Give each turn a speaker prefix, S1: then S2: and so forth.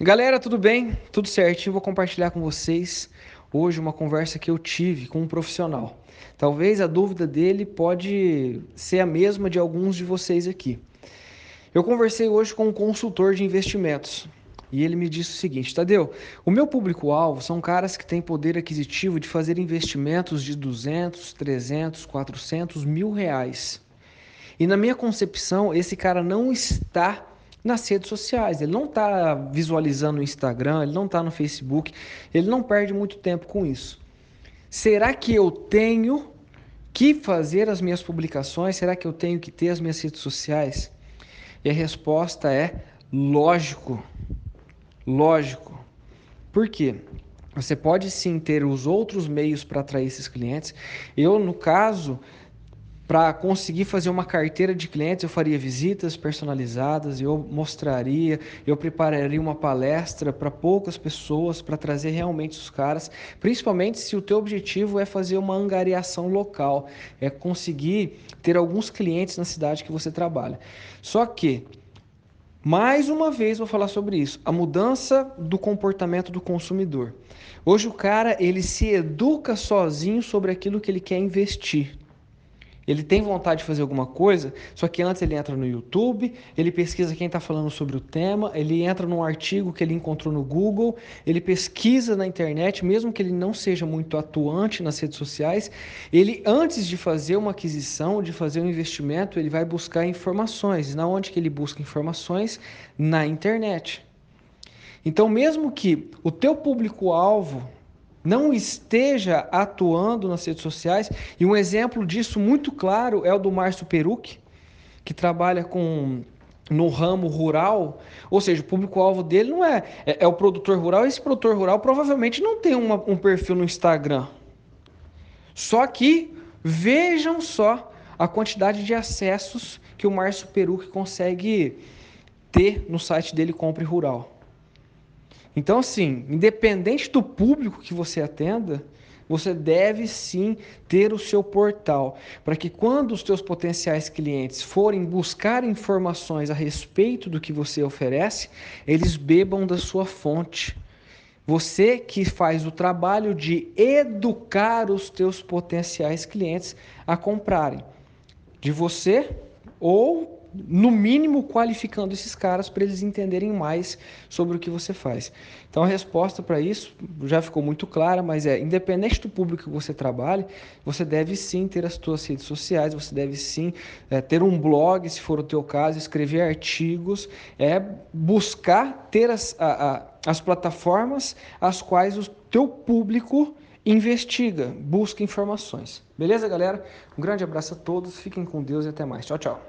S1: Galera, tudo bem? Tudo certinho? Vou compartilhar com vocês hoje uma conversa que eu tive com um profissional. Talvez a dúvida dele pode ser a mesma de alguns de vocês aqui. Eu conversei hoje com um consultor de investimentos e ele me disse o seguinte: Tadeu, o meu público-alvo são caras que têm poder aquisitivo de fazer investimentos de 200, 300, 400 mil reais. E na minha concepção, esse cara não está nas redes sociais. Ele não está visualizando no Instagram, ele não está no Facebook, ele não perde muito tempo com isso. Será que eu tenho que fazer as minhas publicações? Será que eu tenho que ter as minhas redes sociais? E a resposta é lógico. Lógico. Por quê? Você pode sim ter os outros meios para atrair esses clientes. Eu, no caso, para conseguir fazer uma carteira de clientes, eu faria visitas personalizadas, eu mostraria, eu prepararia uma palestra para poucas pessoas para trazer realmente os caras, principalmente se o teu objetivo é fazer uma angariação local, é conseguir ter alguns clientes na cidade que você trabalha. Só que mais uma vez vou falar sobre isso, a mudança do comportamento do consumidor. Hoje o cara, ele se educa sozinho sobre aquilo que ele quer investir. Ele tem vontade de fazer alguma coisa, só que antes ele entra no YouTube, ele pesquisa quem está falando sobre o tema, ele entra num artigo que ele encontrou no Google, ele pesquisa na internet, mesmo que ele não seja muito atuante nas redes sociais, ele antes de fazer uma aquisição, de fazer um investimento, ele vai buscar informações. E na onde que ele busca informações? Na internet. Então, mesmo que o teu público-alvo não esteja atuando nas redes sociais. E um exemplo disso muito claro é o do Márcio Perucci, que trabalha com no ramo rural, ou seja, o público-alvo dele não é, é, é, o produtor rural, esse produtor rural provavelmente não tem uma, um perfil no Instagram. Só que vejam só a quantidade de acessos que o Márcio Perucci consegue ter no site dele Compre Rural. Então, assim, independente do público que você atenda, você deve sim ter o seu portal, para que quando os seus potenciais clientes forem buscar informações a respeito do que você oferece, eles bebam da sua fonte. Você que faz o trabalho de educar os teus potenciais clientes a comprarem de você ou no mínimo qualificando esses caras para eles entenderem mais sobre o que você faz. Então a resposta para isso já ficou muito clara, mas é independente do público que você trabalhe, você deve sim ter as suas redes sociais, você deve sim é, ter um blog, se for o teu caso, escrever artigos, é buscar ter as, a, a, as plataformas as quais o teu público investiga, busca informações. Beleza, galera? Um grande abraço a todos, fiquem com Deus e até mais. Tchau, tchau.